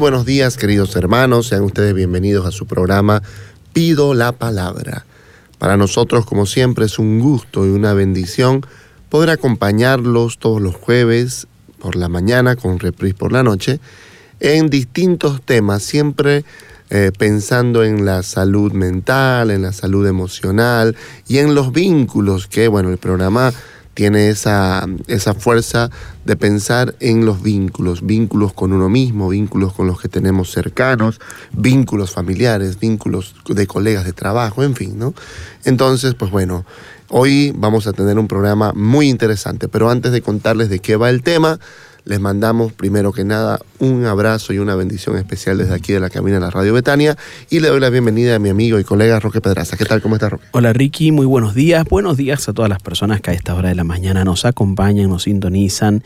Buenos días, queridos hermanos. Sean ustedes bienvenidos a su programa Pido la Palabra. Para nosotros, como siempre, es un gusto y una bendición poder acompañarlos todos los jueves por la mañana, con reprise por la noche, en distintos temas, siempre eh, pensando en la salud mental, en la salud emocional y en los vínculos que, bueno, el programa tiene esa, esa fuerza de pensar en los vínculos, vínculos con uno mismo, vínculos con los que tenemos cercanos, vínculos familiares, vínculos de colegas de trabajo, en fin, ¿no? Entonces, pues bueno, hoy vamos a tener un programa muy interesante, pero antes de contarles de qué va el tema, les mandamos primero que nada un abrazo y una bendición especial desde aquí de la cabina de la Radio Betania y le doy la bienvenida a mi amigo y colega Roque Pedraza. ¿Qué tal? ¿Cómo estás, Roque? Hola, Ricky. Muy buenos días. Buenos días a todas las personas que a esta hora de la mañana nos acompañan, nos sintonizan.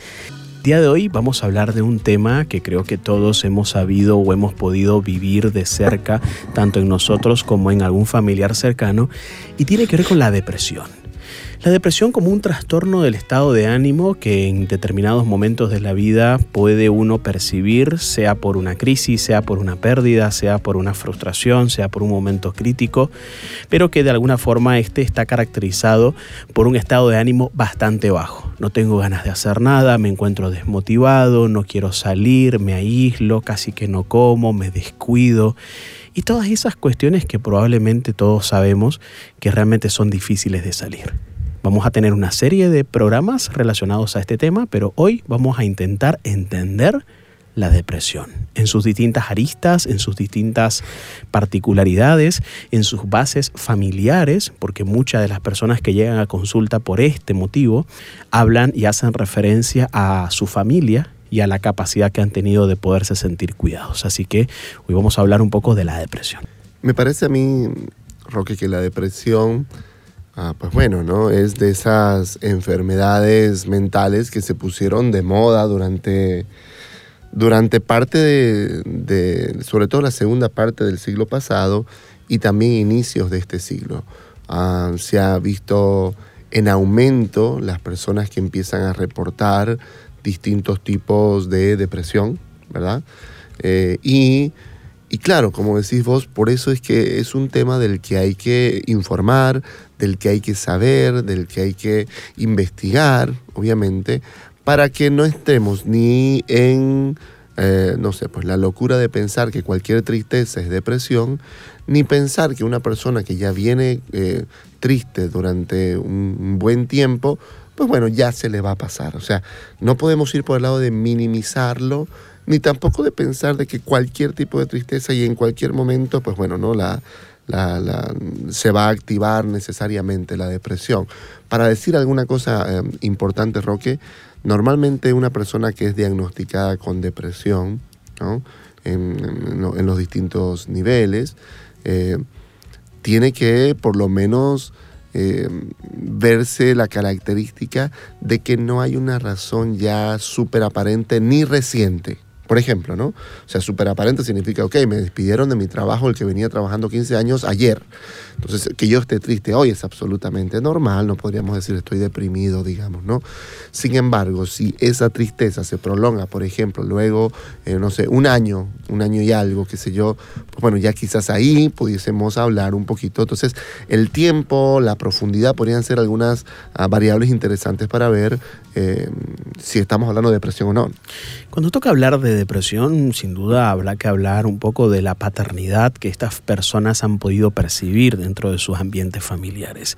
Día de hoy vamos a hablar de un tema que creo que todos hemos sabido o hemos podido vivir de cerca, tanto en nosotros como en algún familiar cercano, y tiene que ver con la depresión. La depresión como un trastorno del estado de ánimo que en determinados momentos de la vida puede uno percibir, sea por una crisis, sea por una pérdida, sea por una frustración, sea por un momento crítico, pero que de alguna forma este está caracterizado por un estado de ánimo bastante bajo. No tengo ganas de hacer nada, me encuentro desmotivado, no quiero salir, me aíslo, casi que no como, me descuido y todas esas cuestiones que probablemente todos sabemos que realmente son difíciles de salir. Vamos a tener una serie de programas relacionados a este tema, pero hoy vamos a intentar entender la depresión en sus distintas aristas, en sus distintas particularidades, en sus bases familiares, porque muchas de las personas que llegan a consulta por este motivo hablan y hacen referencia a su familia y a la capacidad que han tenido de poderse sentir cuidados. Así que hoy vamos a hablar un poco de la depresión. Me parece a mí, Roque, que la depresión Ah, pues bueno, ¿no? Es de esas enfermedades mentales que se pusieron de moda durante, durante parte de, sobre todo la segunda parte del siglo pasado y también inicios de este siglo. Ah, se ha visto en aumento las personas que empiezan a reportar distintos tipos de depresión, ¿verdad? Eh, y y claro, como decís vos, por eso es que es un tema del que hay que informar, del que hay que saber, del que hay que investigar, obviamente, para que no estemos ni en, eh, no sé, pues la locura de pensar que cualquier tristeza es depresión, ni pensar que una persona que ya viene eh, triste durante un buen tiempo, pues bueno, ya se le va a pasar. O sea, no podemos ir por el lado de minimizarlo, ni tampoco de pensar de que cualquier tipo de tristeza y en cualquier momento, pues bueno, ¿no? La, se va a activar necesariamente la depresión. Para decir alguna cosa em, importante, Roque, normalmente una persona que es diagnosticada con depresión, ¿no? en, los distintos niveles, eh, tiene que por lo menos em, verse la característica de que no hay una razón ya súper aparente ni reciente por ejemplo, ¿no? O sea, súper aparente significa, ok, me despidieron de mi trabajo, el que venía trabajando 15 años ayer. Entonces, que yo esté triste hoy es absolutamente normal, no podríamos decir estoy deprimido, digamos, ¿no? Sin embargo, si esa tristeza se prolonga, por ejemplo, luego, eh, no sé, un año, un año y algo, qué sé yo, pues bueno, ya quizás ahí pudiésemos hablar un poquito. Entonces, el tiempo, la profundidad podrían ser algunas ah, variables interesantes para ver eh, si estamos hablando de depresión o no. Cuando toca hablar de depresión, sin duda habrá que hablar un poco de la paternidad que estas personas han podido percibir dentro de sus ambientes familiares.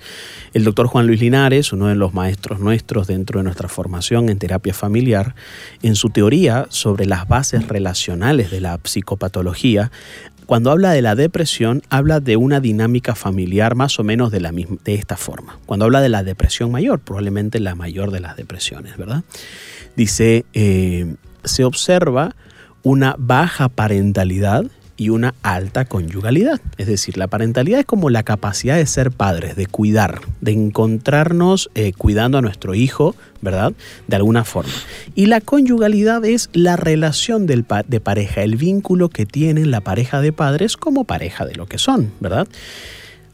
El doctor Juan Luis Linares, uno de los maestros nuestros dentro de nuestra formación en terapia familiar, en su teoría sobre las bases relacionales de la psicopatología, cuando habla de la depresión, habla de una dinámica familiar más o menos de, esta forma. Cuando habla de la depresión mayor, probablemente la mayor de las depresiones, ¿verdad? Dice, eh, se observa una baja parentalidad y una alta conyugalidad. Es decir, la parentalidad es como la capacidad de ser padres, de cuidar, de encontrarnos eh, cuidando a nuestro hijo, ¿verdad? De alguna forma. Y la conyugalidad es la relación de pareja, el vínculo que tienen la pareja de padres como pareja de lo que son, ¿verdad?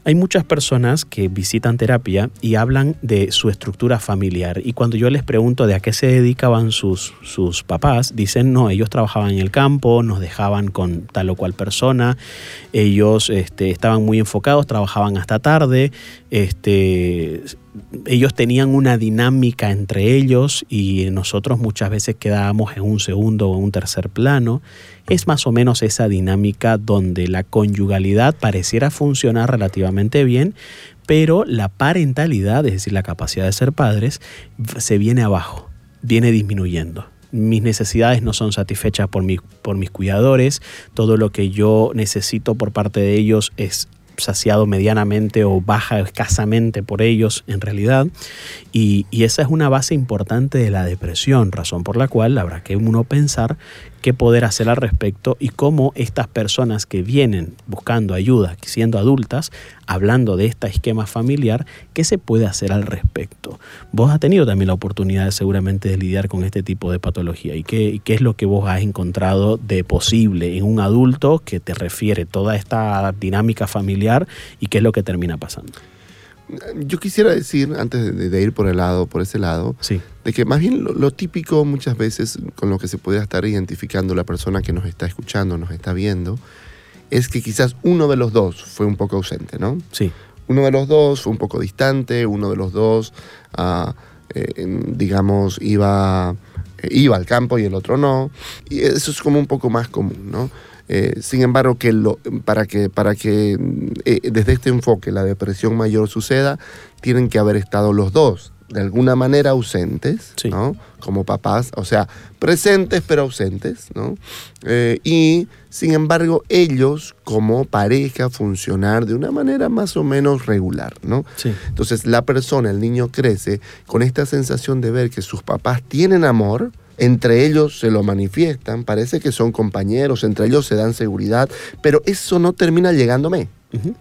Hay muchas personas que visitan terapia y hablan de su estructura familiar. Y cuando yo les pregunto de a qué se dedicaban sus, sus papás, dicen no, ellos trabajaban en el campo, nos dejaban con tal o cual persona, ellos este, estaban muy enfocados, trabajaban hasta tarde, este, ellos tenían una dinámica entre ellos y nosotros muchas veces quedábamos en un segundo o un tercer plano. Es más o menos esa dinámica donde la conyugalidad pareciera funcionar relativamente bien, pero la parentalidad, es decir, la capacidad de ser padres, se viene abajo, viene disminuyendo mis necesidades no son satisfechas por, por mis cuidadores, todo lo que yo necesito por parte de ellos es saciado medianamente o baja escasamente por ellos en realidad. Y, y, esa es una base importante de la depresión, razón por la cual habrá que uno pensar qué poder hacer al respecto y cómo estas personas que vienen buscando ayuda, siendo adultas, hablando de este esquema familiar, qué se puede hacer al respecto. Vos has tenido también la oportunidad seguramente de lidiar con este tipo de patología y qué, qué es lo que vos has encontrado de posible en un adulto que te refiere toda esta dinámica familiar y qué es lo que termina pasando. Yo quisiera decir, antes de, ir por el lado, por ese lado, de que más bien lo, típico muchas veces con lo que se puede estar identificando la persona que nos está escuchando, nos está viendo, es que quizás uno de los dos fue un poco ausente, ¿no? Sí. Uno de los dos fue un poco distante, uno de los dos, ah, eh, digamos, iba, eh, iba al campo y el otro no. Y eso es como un poco más común, ¿no? Eh, sin embargo, que lo, para que, para que eh, desde este enfoque la depresión mayor suceda, tienen que haber estado los dos de alguna manera ausentes, ¿no? Como papás, o sea, presentes pero ausentes, ¿no? Eh, y sin embargo, ellos como pareja funcionar de una manera más o menos regular, ¿no? Entonces, la persona, el niño crece con esta sensación de ver que sus papás tienen amor, entre ellos se lo manifiestan, parece que son compañeros, entre ellos se dan seguridad, pero eso no termina llegándome.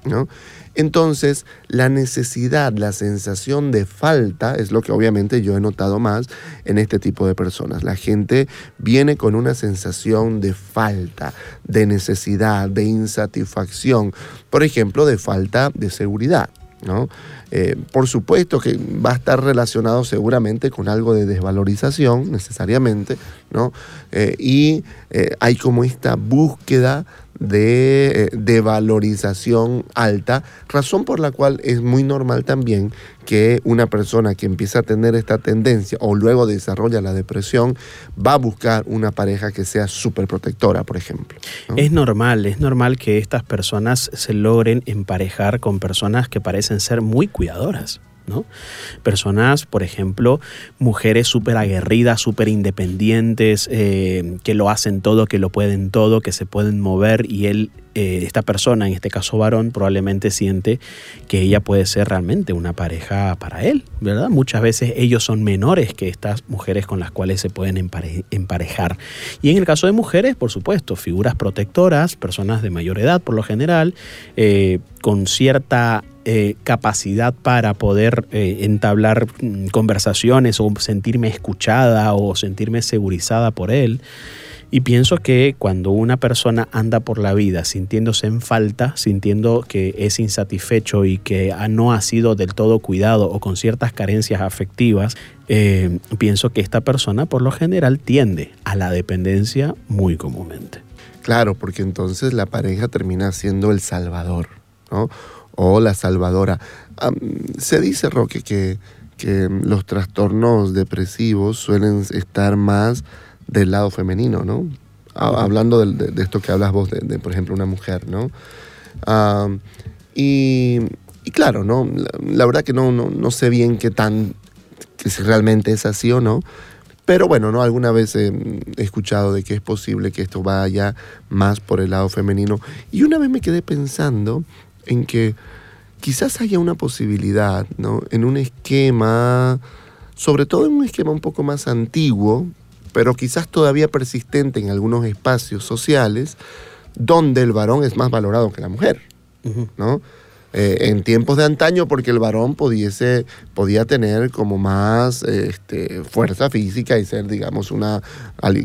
¿no? Entonces, la necesidad, la sensación de falta es lo que obviamente yo he notado más en este tipo de personas. La gente viene con una sensación de falta, de necesidad, de insatisfacción, por ejemplo, de falta de seguridad. ¿no? Eh, por supuesto que va a estar relacionado seguramente con algo de desvalorización, necesariamente, ¿no? Eh, y eh, hay como esta búsqueda de, de, valorización alta, razón por la cual es muy normal también que una persona que empieza a tener esta tendencia o luego desarrolla la depresión va a buscar una pareja que sea súper protectora, por ejemplo. Es normal, es normal que estas personas se logren emparejar con personas que parecen ser muy cuidadoras. ¿No? Personas, por ejemplo, mujeres súper aguerridas, súper independientes, eh, que lo hacen todo, que lo pueden todo, que se pueden mover y él, eh, esta persona, en este caso varón, probablemente siente que ella puede ser realmente una pareja para él, ¿verdad? Muchas veces ellos son menores que estas mujeres con las cuales se pueden emparejar. Y en el caso de mujeres, por supuesto, figuras protectoras, personas de mayor edad por lo general, eh, con cierta eh, capacidad para poder eh, entablar mm, conversaciones o sentirme escuchada o sentirme segurizada por él. Y pienso que cuando una persona anda por la vida sintiéndose en falta, sintiendo que es insatisfecho y que no ha sido del todo cuidado o con ciertas carencias afectivas, eh, pienso que esta persona por lo general tiende a la dependencia muy comúnmente. Claro, porque entonces la pareja termina siendo el salvador, ¿no? O la salvadora. se dice, Roque, que, que los trastornos depresivos suelen estar más del lado femenino, ¿no? Hablando de, esto que hablas vos, de, por ejemplo, una mujer, ¿no? Ah, y, claro, ¿no? La, verdad que no, no, sé bien qué tan, que si realmente es así o no, pero bueno, ¿no? Alguna vez he, escuchado de que es posible que esto vaya más por el lado femenino. Y una vez me quedé pensando en que quizás haya una posibilidad, ¿no? En un esquema, sobre todo en un esquema un poco más antiguo, pero quizás todavía persistente en algunos espacios sociales, donde el varón es más valorado que la mujer, ¿no? Eh, en tiempos de antaño porque el varón pudiese, podía tener como más este, fuerza física y ser, digamos, una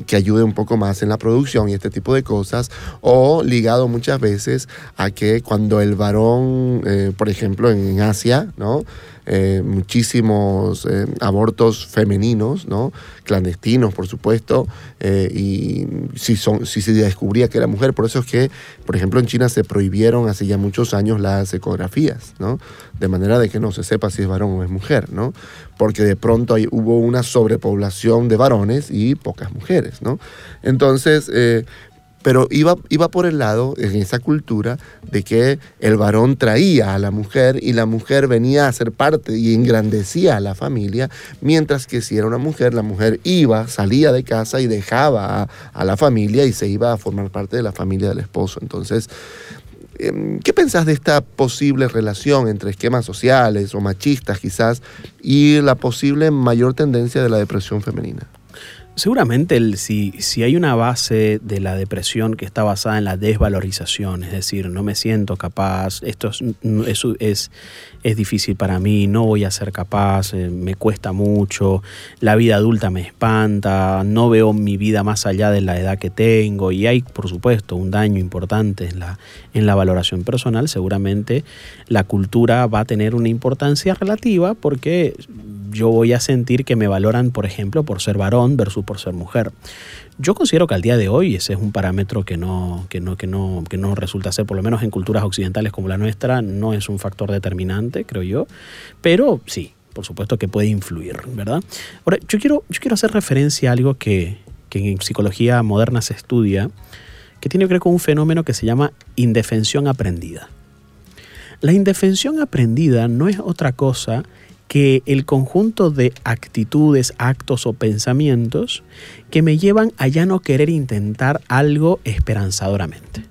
que ayude un poco más en la producción y este tipo de cosas, o ligado muchas veces a que cuando el varón, eh, por ejemplo, en Asia, ¿no? Eh, muchísimos eh, abortos femeninos, ¿no? clandestinos, por supuesto, eh, y si, son, si se descubría que era mujer, por eso es que, por ejemplo, en China se prohibieron hace ya muchos años las ecografías, ¿no? de manera de que no se sepa si es varón o es mujer, ¿no? porque de pronto hubo una sobrepoblación de varones y pocas mujeres. ¿no? Entonces, pero iba, iba por el lado, en esa cultura, de que el varón traía a la mujer y la mujer venía a ser parte y engrandecía a la familia, mientras que si era una mujer, la mujer iba, salía de casa y dejaba a, la familia y se iba a formar parte de la familia del esposo. Entonces, em, ¿Qué pensás de esta posible relación entre esquemas sociales o machistas quizás y la posible mayor tendencia de la depresión femenina? Seguramente el, si, si hay una base de la depresión que está basada en la desvalorización, es decir, no me siento capaz, esto es, es, es difícil para mí, no voy a ser capaz, eh, me cuesta mucho, la vida adulta me espanta, no veo mi vida más allá de la edad que tengo y hay, por supuesto, un daño importante en la, en la valoración personal, seguramente la cultura va a tener una importancia relativa porque yo voy a sentir que me valoran, por ejemplo, por ser varón versus por ser mujer. Yo considero que al día de hoy ese es un parámetro que no, que no, que no, que no resulta ser, por lo menos en culturas occidentales como la nuestra, no es un factor determinante, creo yo. Pero sí, por supuesto que puede influir, ¿verdad? Ahora, yo quiero, yo quiero hacer referencia a algo que, que en psicología moderna se estudia, que tiene que ver con un fenómeno que se llama indefensión aprendida. La indefensión aprendida no es otra cosa que el conjunto de actitudes, actos o pensamientos que me llevan a ya no querer intentar algo esperanzadoramente.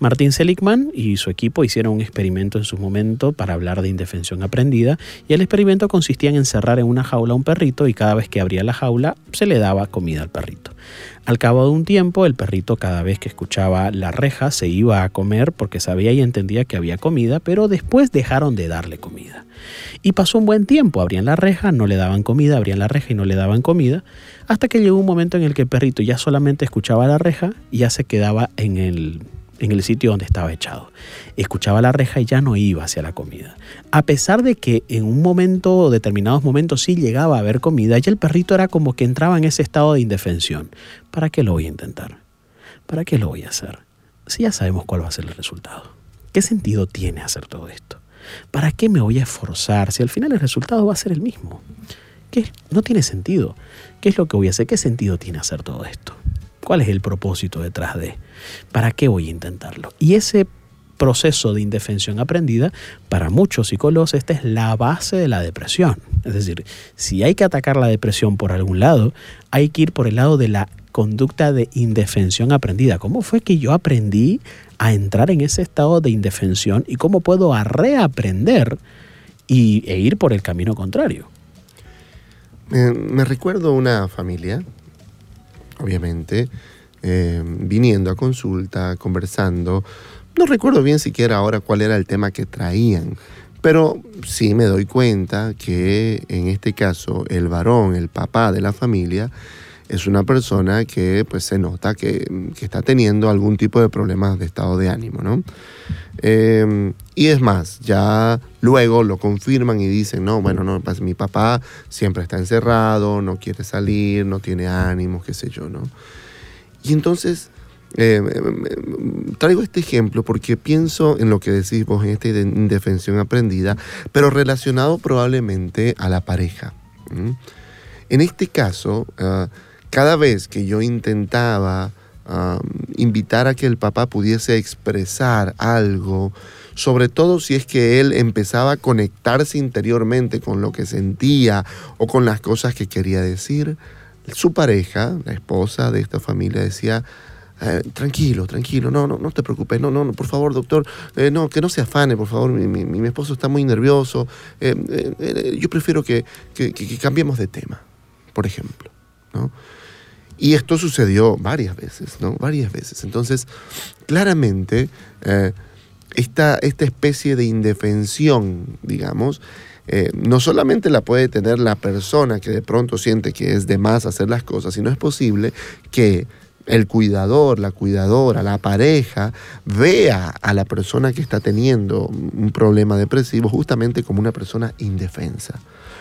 Martin Seligman y su equipo hicieron un experimento en su momento para hablar de indefensión aprendida y el experimento consistía en encerrar en una jaula a un perrito y cada vez que abría la jaula se le daba comida al perrito. Al cabo de un tiempo, el perrito cada vez que escuchaba la reja se iba a comer porque sabía y entendía que había comida, pero después dejaron de darle comida. Y pasó un buen tiempo, abrían la reja, no le daban comida, abrían la reja y no le daban comida, hasta que llegó un momento en el que el perrito ya solamente escuchaba la reja y ya se quedaba en el en el sitio donde estaba echado. Escuchaba la reja y ya no iba hacia la comida. A pesar de que en un momento, determinados momentos, sí llegaba a haber comida, ya el perrito era como que entraba en ese estado de indefensión. ¿Para qué lo voy a intentar? ¿Para qué lo voy a hacer? Si ya sabemos cuál va a ser el resultado. ¿Qué sentido tiene hacer todo esto? ¿Para qué me voy a esforzar si al final el resultado va a ser el mismo? ¿Qué? No tiene sentido. ¿Qué es lo que voy a hacer? ¿Qué sentido tiene hacer todo esto? ¿Cuál es el propósito detrás de? ¿Para qué voy a intentarlo? Y ese proceso de indefensión aprendida, para muchos psicólogos esta es la base de la depresión. Es decir, si hay que atacar la depresión por algún lado, hay que ir por el lado de la conducta de indefensión aprendida. ¿Cómo fue que yo aprendí a entrar en ese estado de indefensión y cómo puedo reaprender y, e ir por el camino contrario? me recuerdo una familia obviamente, eh, viniendo a consulta, conversando. No recuerdo bien siquiera ahora cuál era el tema que traían, pero sí me doy cuenta que en este caso el varón, el papá de la familia, es una persona que pues se nota que, está teniendo algún tipo de problemas de estado de ánimo, ¿no? Em, y es más, ya luego lo confirman y dicen, no, bueno, no, pues, mi papá siempre está encerrado, no quiere salir, no tiene ánimo, qué sé yo, ¿no? Y entonces eh, eh, traigo este ejemplo porque pienso en lo que decís vos en esta indefensión aprendida, pero relacionado probablemente a la pareja. En este caso, ah, cada vez que yo intentaba invitar a que el papá pudiese expresar algo, sobre todo si es que él empezaba a conectarse interiormente con lo que sentía o con las cosas que quería decir, su pareja, la esposa de esta familia, decía, eh, tranquilo, tranquilo, no, no, no te preocupes, no, no, por favor, doctor, eh, no, que no se afane, por favor, mi, esposo está muy nervioso, eh, yo prefiero que, cambiemos de tema, por ejemplo, Y esto sucedió varias veces, ¿no? Varias veces. Entonces, claramente, esta, esta especie de indefensión, digamos, no solamente la puede tener la persona que de pronto siente que es de más hacer las cosas, sino es posible que el cuidador, la cuidadora, la pareja, vea a la persona que está teniendo un problema depresivo justamente como una persona indefensa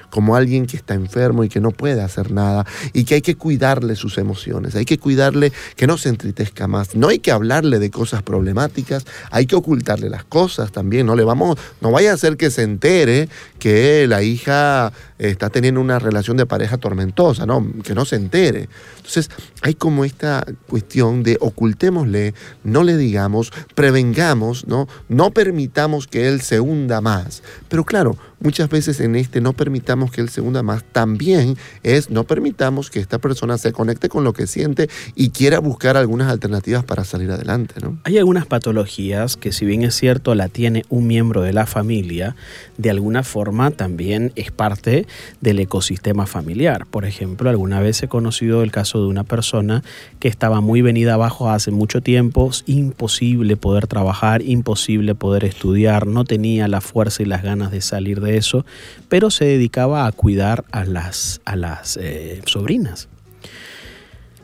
como alguien que está enfermo y que no puede hacer nada y que hay que cuidarle sus emociones, hay que cuidarle que no se entritezca más, no hay que hablarle de cosas problemáticas, hay que ocultarle las cosas también, no le vamos, no vaya a hacer que se entere que la hija está teniendo una relación de pareja tormentosa, no, que no se entere. Entonces, hay como esta cuestión de ocultémosle, no le digamos, prevengamos, ¿no? No permitamos que él se hunda más. Pero claro, muchas veces en este no permitamos que él se hunda más, también es no permitamos que esta persona se conecte con lo que siente y quiera buscar algunas alternativas para salir adelante. ¿no? Hay algunas patologías que si bien es cierto la tiene un miembro de la familia, de alguna forma también es parte del ecosistema familiar. Por ejemplo, alguna vez he conocido el caso de una persona que estaba muy venida abajo hace mucho tiempo, imposible poder trabajar, imposible poder estudiar, no tenía la fuerza y las ganas de salir de eso, pero se dedicaba a cuidar a las, a las eh, sobrinas.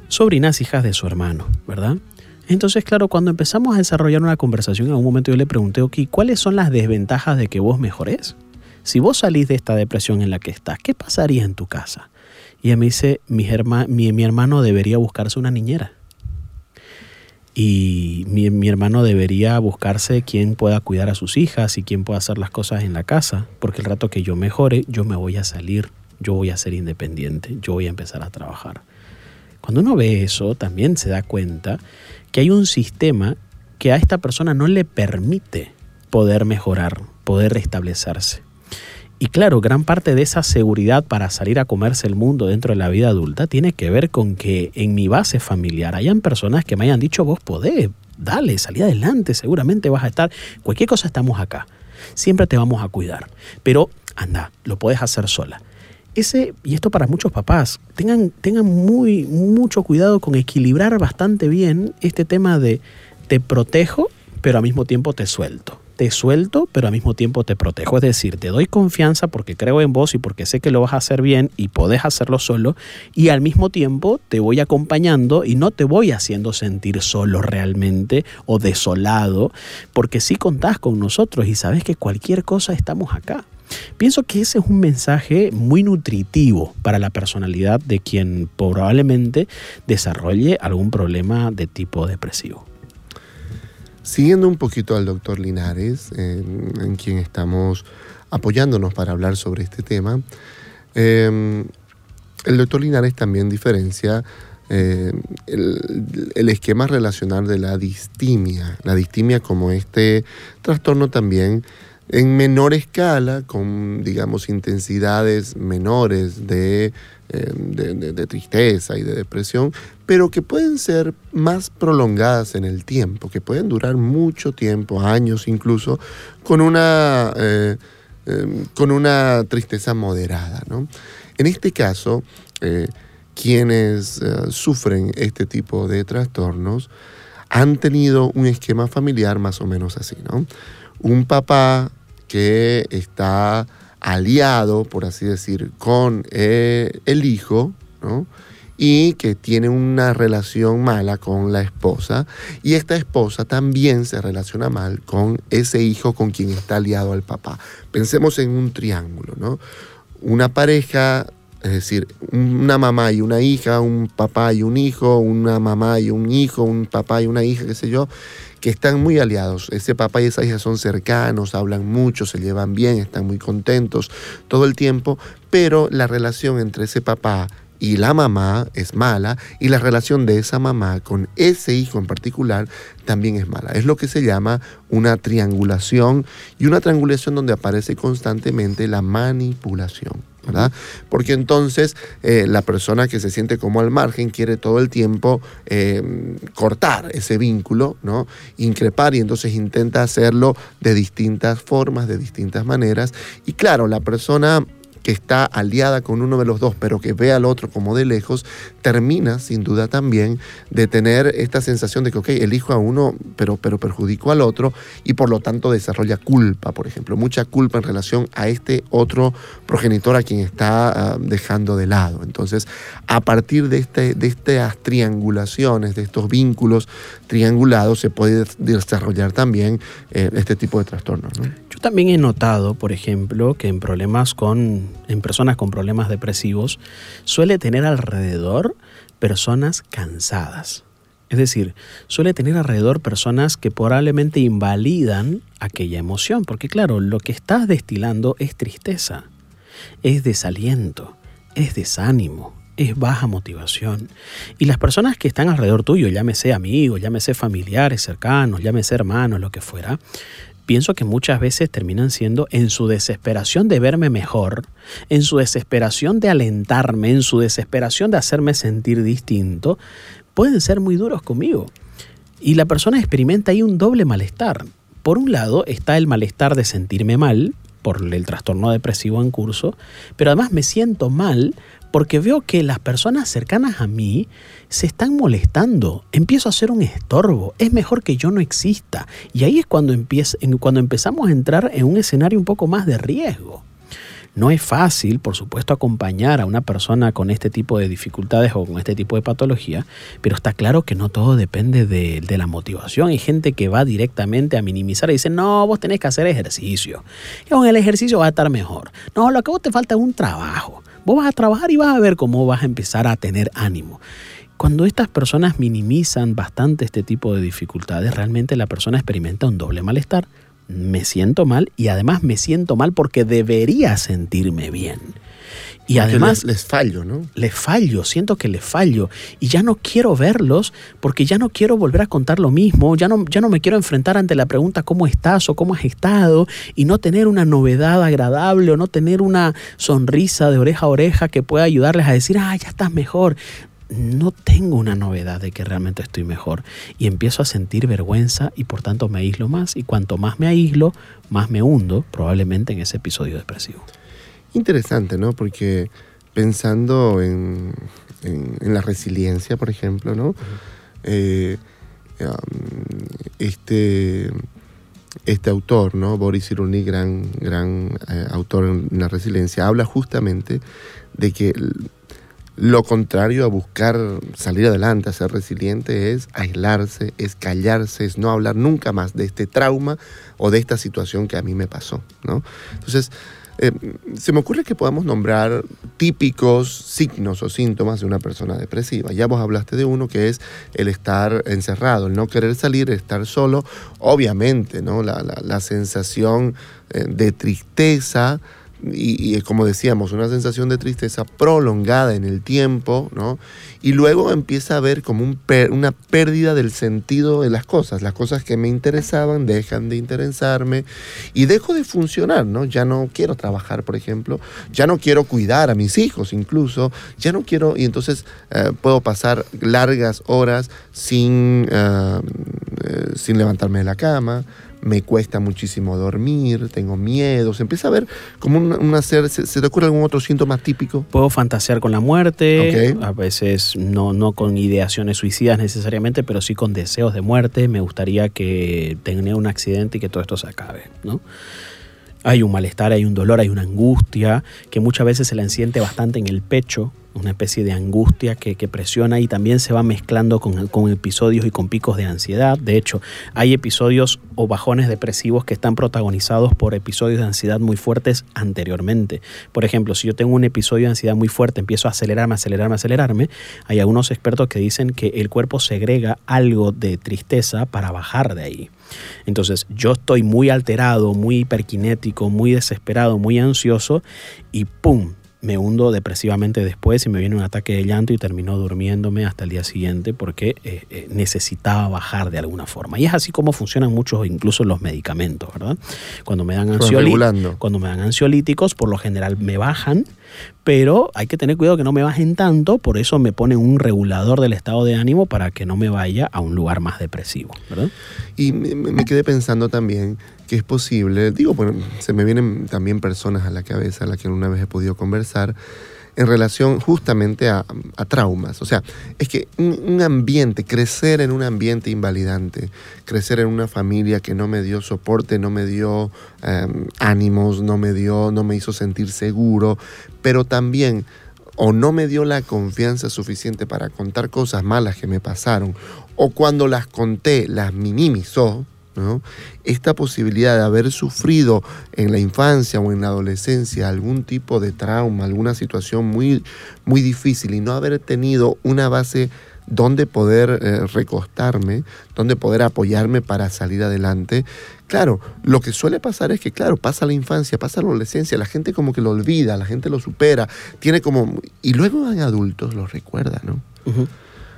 Sobrinas hijas de su hermano, ¿verdad? Entonces, claro, cuando empezamos a desarrollar una conversación, en un momento yo le pregunté, ok, ¿cuáles son las desventajas de que vos mejores? Si vos salís de esta depresión en la que estás, ¿qué pasaría en tu casa? Y ella me dice, mi, mi hermano debería buscarse una niñera y mi, hermano debería buscarse quien pueda cuidar a sus hijas y quien pueda hacer las cosas en la casa, porque el rato que yo mejore, yo me voy a salir, yo voy a ser independiente, yo voy a empezar a trabajar. Cuando uno ve eso, también se da cuenta que hay un sistema que a esta persona no le permite poder mejorar, poder restablecerse. Y claro, gran parte de esa seguridad para salir a comerse el mundo dentro de la vida adulta tiene que ver con que en mi base familiar hayan personas que me hayan dicho, vos podés, dale, salí adelante, seguramente vas a estar, cualquier cosa estamos acá, siempre te vamos a cuidar, pero anda, lo puedes hacer sola. Ese, y esto para muchos papás, tengan, tengan muy, mucho cuidado con equilibrar bastante bien este tema de te protejo, pero al mismo tiempo te suelto suelto, pero al mismo tiempo te protejo. Es decir, te doy confianza porque creo en vos y porque sé que lo vas a hacer bien y podés hacerlo solo. Y al mismo tiempo te voy acompañando y no te voy haciendo sentir solo realmente o desolado, porque sí contás con nosotros y sabes que cualquier cosa estamos acá. Pienso que ese es un mensaje muy nutritivo para la personalidad de quien probablemente desarrolle algún problema de tipo depresivo. Siguiendo un poquito al doctor Linares, en, quien estamos apoyándonos para hablar sobre este tema, em, el doctor Linares también diferencia em, el, esquema relacional de la distimia, la distimia como este trastorno también en menor escala, con, digamos, intensidades menores de, de, tristeza y de depresión, pero que pueden ser más prolongadas en el tiempo, que pueden durar mucho tiempo, años incluso, con una, eh, em, con una tristeza moderada. ¿no? En este caso, eh, quienes eh, sufren este tipo de trastornos han tenido un esquema familiar más o menos así, ¿no? Un papá que está aliado, por así decir, con el hijo, ¿no? y que tiene una relación mala con la esposa y esta esposa también se relaciona mal con ese hijo con quien está aliado al papá. Pensemos en un triángulo, ¿no? Una pareja Es decir, una mamá y una hija, un papá y un hijo, una mamá y un hijo, un papá y una hija, qué sé yo, que están muy aliados. Ese papá y esa hija son cercanos, hablan mucho, se llevan bien, están muy contentos todo el tiempo, pero la relación entre ese papá y la mamá es mala y la relación de esa mamá con ese hijo en particular también es mala. Es lo que se llama una triangulación y una triangulación donde aparece constantemente la manipulación. Porque entonces eh, la persona que se siente como al margen quiere todo el tiempo eh, cortar ese vínculo, ¿no? Increpar y entonces intenta hacerlo de distintas formas, de distintas maneras. Y claro, la persona que está aliada con uno de los dos, pero que ve al otro como de lejos, termina sin duda también de tener esta sensación de que, ok, elijo a uno, pero, pero perjudico al otro y por lo tanto desarrolla culpa, por ejemplo, mucha culpa en relación a este otro progenitor a quien está ah, dejando de lado. Entonces, a partir de, este, de estas triangulaciones, de estos vínculos triangulados, se puede desarrollar también eh, este tipo de trastornos. Yo también he notado, por ejemplo, que en problemas con en personas con problemas depresivos suele tener alrededor personas cansadas. Es decir, suele tener alrededor personas que probablemente invalidan aquella emoción, porque claro, lo que estás destilando es tristeza, es desaliento, es desánimo, es baja motivación. Y las personas que están alrededor tuyo, llámese amigos, llámese familiares cercanos, llámese hermanos, lo que fuera, pienso que muchas veces terminan siendo en su desesperación de verme mejor, en su desesperación de alentarme, en su desesperación de hacerme sentir distinto, pueden ser muy duros conmigo. Y la persona experimenta ahí un doble malestar. Por un lado está el malestar de sentirme mal por el trastorno depresivo en curso, pero además me siento mal porque veo que las personas cercanas a mí se están molestando, empiezo a ser un estorbo, es mejor que yo no exista. Y ahí es cuando, cuando empezamos a entrar en un escenario un poco más de riesgo. No es fácil, por supuesto, acompañar a una persona con este tipo de dificultades o con este tipo de patología, pero está claro que no todo depende de, de, la motivación. Hay gente que va directamente a minimizar y dice, no, vos tenés que hacer ejercicio. Y con el ejercicio va a estar mejor. No, lo que vos te falta es un trabajo. Vos vas a trabajar y vas a ver cómo vas a empezar a tener ánimo. Cuando estas personas minimizan bastante este tipo de dificultades, realmente la persona experimenta un doble malestar. Me siento mal y además me siento mal porque debería sentirme bien. Y además les, fallo, ¿no? Les fallo, siento que les fallo y ya no quiero verlos porque ya no quiero volver a contar lo mismo, ya no, ya no me quiero enfrentar ante la pregunta cómo estás o cómo has estado y no tener una novedad agradable o no tener una sonrisa de oreja a oreja que pueda ayudarles a decir, ah, ya estás mejor. No tengo una novedad de que realmente estoy mejor y empiezo a sentir vergüenza y por tanto me aíslo más y cuanto más me aíslo, más me hundo probablemente en ese episodio depresivo. Interesante, ¿no? Porque pensando en, la resiliencia, por ejemplo, ¿no? Eh, este, este autor, ¿no? Boris Cyrulnik, gran, gran eh, autor en la resiliencia, habla justamente de que lo contrario a buscar salir adelante, a ser resiliente, es aislarse, es callarse, es no hablar nunca más de este trauma o de esta situación que a mí me pasó, ¿no? Entonces, eh, se me ocurre que podamos nombrar típicos signos o síntomas de una persona depresiva. Ya vos hablaste de uno que es el estar encerrado, el no querer salir, el estar solo. Obviamente, ¿no? la, la sensación eh, de tristeza, y, como decíamos, una sensación de tristeza prolongada en el tiempo, ¿no? Y luego empieza a haber como un una pérdida del sentido de las cosas. Las cosas que me interesaban dejan de interesarme y dejo de funcionar, ¿no? Ya no quiero trabajar, por ejemplo, ya no quiero cuidar a mis hijos incluso, ya no quiero, y entonces eh, puedo pasar largas horas sin, eh, eh, sin levantarme de la cama, me cuesta muchísimo dormir, tengo miedo, se empieza a ver como una, ¿se, te ocurre algún otro síntoma típico? Puedo fantasear con la muerte, a veces no, no con ideaciones suicidas necesariamente, pero sí con deseos de muerte, me gustaría que tenga un accidente y que todo esto se acabe, ¿no? Hay un malestar, hay un dolor, hay una angustia que muchas veces se la siente bastante en el pecho, una especie de angustia que, presiona y también se va mezclando con, con, episodios y con picos de ansiedad. De hecho, hay episodios o bajones depresivos que están protagonizados por episodios de ansiedad muy fuertes anteriormente. Por ejemplo, si yo tengo un episodio de ansiedad muy fuerte, empiezo a acelerarme, acelerarme, acelerarme, hay algunos expertos que dicen que el cuerpo segrega algo de tristeza para bajar de ahí. Entonces yo estoy muy alterado, muy hiperkinético, muy desesperado, muy ansioso y ¡pum! Me hundo depresivamente después y me viene un ataque de llanto y termino durmiéndome hasta el día siguiente porque eh, eh, necesitaba bajar de alguna forma. Y es así como funcionan muchos, incluso los medicamentos, ¿verdad? Cuando me dan, cuando me dan ansiolíticos, por lo general me bajan, pero hay que tener cuidado que no me bajen tanto, por eso me ponen un regulador del estado de ánimo para que no me vaya a un lugar más depresivo, ¿verdad? Y me, quedé pensando también que es posible, digo, bueno, se me vienen también personas a la cabeza a las que una vez he podido conversar, en relación justamente a, traumas. O sea, es que un, ambiente, crecer en un ambiente invalidante, crecer en una familia que no me dio soporte, no me dio em, ánimos, no me dio, no me hizo sentir seguro, pero también o no me dio la confianza suficiente para contar cosas malas que me pasaron, o cuando las conté las minimizó, esta posibilidad de haber sufrido en la infancia o en la adolescencia algún tipo de trauma, alguna situación muy, muy difícil y no haber tenido una base donde poder eh, recostarme, donde poder apoyarme para salir adelante. Claro, lo que suele pasar es que, claro, pasa la infancia, pasa la adolescencia, la gente como que lo olvida, la gente lo supera, tiene como... Y luego en adultos lo recuerda, ¿no?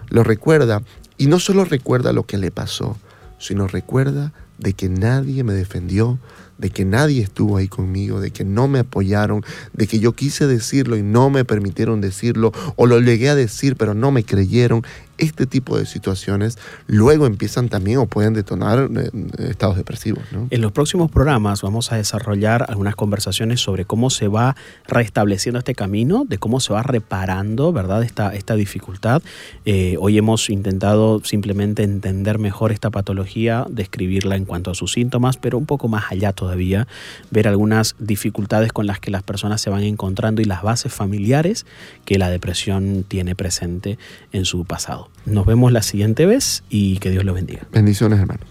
Lo recuerda y no solo recuerda lo que le pasó, sino recuerda de que nadie me defendió, de que nadie estuvo ahí conmigo, de que no me apoyaron, de que yo quise decirlo y no me permitieron decirlo, o lo llegué a decir pero no me creyeron este tipo de situaciones luego empiezan también o pueden detonar eh, estados depresivos. En los próximos programas vamos a desarrollar algunas conversaciones sobre cómo se va restableciendo este camino, de cómo se va reparando ¿verdad? Esta, esta dificultad. Eh, hoy hemos intentado simplemente entender mejor esta patología, describirla en cuanto a sus síntomas, pero un poco más allá todavía, ver algunas dificultades con las que las personas se van encontrando y las bases familiares que la depresión tiene presente en su pasado. Nos vemos la siguiente vez y que Dios los bendiga. Bendiciones, hermano.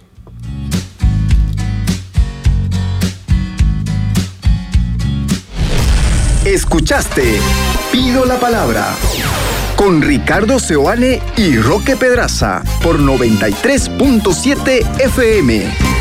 Escuchaste Pido la Palabra con Ricardo Seoane y Roque Pedraza por 93.7 FM.